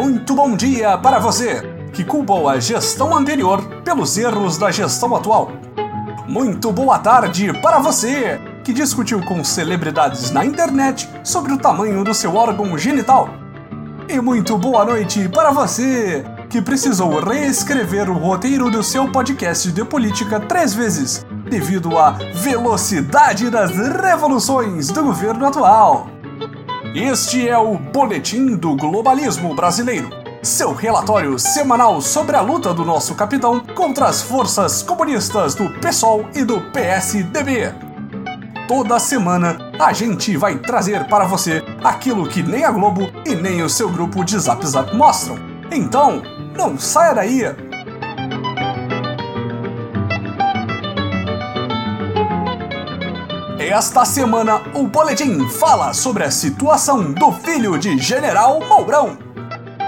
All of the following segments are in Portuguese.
Muito bom dia para você que culpou a gestão anterior pelos erros da gestão atual. Muito boa tarde para você que discutiu com celebridades na internet sobre o tamanho do seu órgão genital. E muito boa noite para você que precisou reescrever o roteiro do seu podcast de política três vezes devido à velocidade das revoluções do governo atual. Este é o Boletim do Globalismo Brasileiro, seu relatório semanal sobre a luta do nosso capitão contra as forças comunistas do PSOL e do PSDB. Toda semana a gente vai trazer para você aquilo que nem a Globo e nem o seu grupo de Zap Zap mostram. Então, não saia daí! Esta semana, o boletim fala sobre a situação do filho de General Mourão.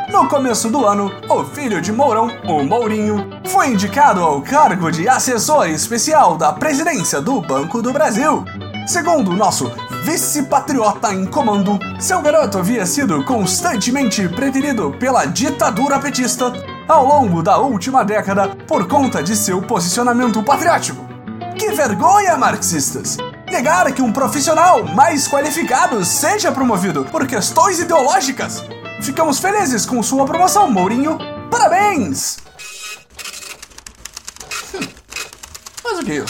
No começo do ano, o filho de Mourão, o Mourinho, foi indicado ao cargo de assessor especial da presidência do Banco do Brasil. Segundo o nosso vice-patriota em comando, seu garoto havia sido constantemente preterido pela ditadura petista ao longo da última década por conta de seu posicionamento patriótico. Que vergonha, marxistas! Negar que um profissional mais qualificado seja promovido por questões ideológicas. Ficamos felizes com sua promoção, Mourinho. Parabéns! Hum. Mas o que?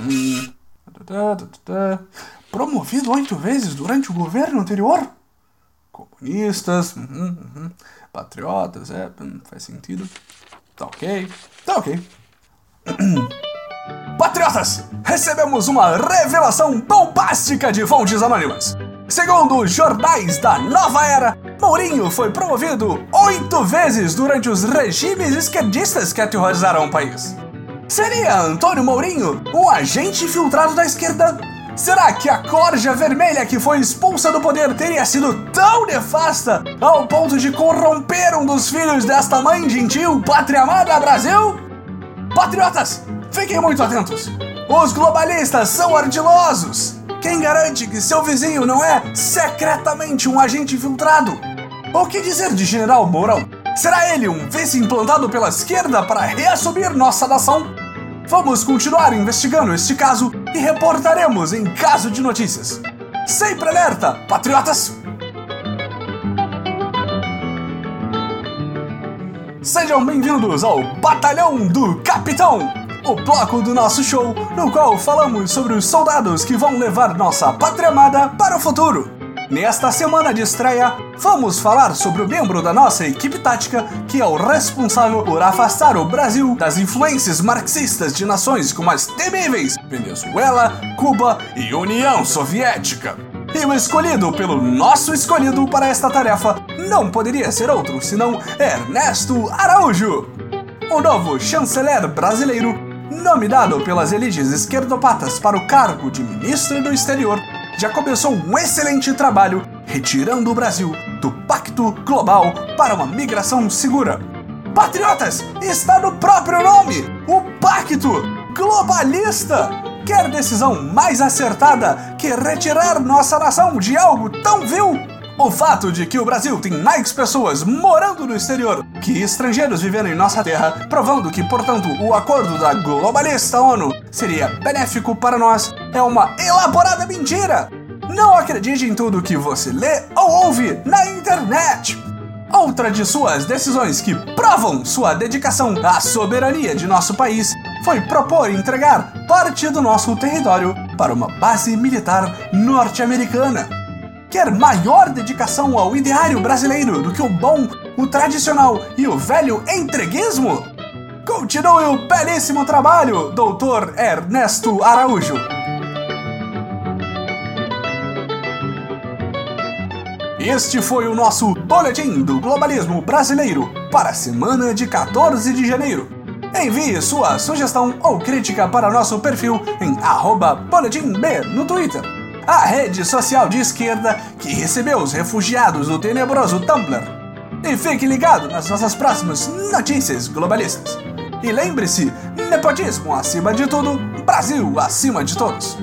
Hum. Promovido oito vezes durante o governo anterior? Comunistas, uhum, uhum. patriotas, é, hum, faz sentido. Tá ok, tá ok. Patriotas, recebemos uma revelação bombástica de fontes anônimas. Segundo os jornais da nova era, Mourinho foi promovido oito vezes durante os regimes esquerdistas que aterrorizaram o país. Seria Antônio Mourinho um agente infiltrado da esquerda? Será que a corja vermelha que foi expulsa do poder teria sido tão nefasta ao ponto de corromper um dos filhos desta mãe gentil, pátria amada Brasil? Patriotas, Fiquem muito atentos! Os globalistas são ardilosos! Quem garante que seu vizinho não é secretamente um agente infiltrado? O que dizer de General Mourão? Será ele um vice implantado pela esquerda para reassumir nossa nação? Vamos continuar investigando este caso e reportaremos em caso de notícias. Sempre alerta, patriotas! Sejam bem-vindos ao Batalhão do Capitão! O bloco do nosso show, no qual falamos sobre os soldados que vão levar nossa pátria amada para o futuro. Nesta semana de estreia, vamos falar sobre o membro da nossa equipe tática que é o responsável por afastar o Brasil das influências marxistas de nações como as temíveis Venezuela, Cuba e União Soviética. E o escolhido pelo nosso escolhido para esta tarefa não poderia ser outro senão Ernesto Araújo, o novo chanceler brasileiro nome dado pelas elites esquerdopatas para o cargo de ministro do exterior, já começou um excelente trabalho retirando o Brasil do Pacto Global para uma migração segura. Patriotas, está no próprio nome! O Pacto Globalista! Quer decisão mais acertada que retirar nossa nação de algo tão vil? O fato de que o Brasil tem mais pessoas morando no exterior que estrangeiros vivendo em nossa terra, provando que, portanto, o acordo da globalista ONU seria benéfico para nós, é uma elaborada mentira! Não acredite em tudo que você lê ou ouve na internet! Outra de suas decisões que provam sua dedicação à soberania de nosso país foi propor entregar parte do nosso território para uma base militar norte-americana quer maior dedicação ao ideário brasileiro do que o bom, o tradicional e o velho entreguismo? Continue o belíssimo trabalho, doutor Ernesto Araújo. Este foi o nosso Boletim do Globalismo Brasileiro para a semana de 14 de janeiro. Envie sua sugestão ou crítica para nosso perfil em arroba boletimb no Twitter a rede social de esquerda que recebeu os refugiados do tenebroso Tumblr. E fique ligado nas nossas próximas notícias globalistas. E lembre-se, nepotismo acima de tudo, Brasil acima de todos.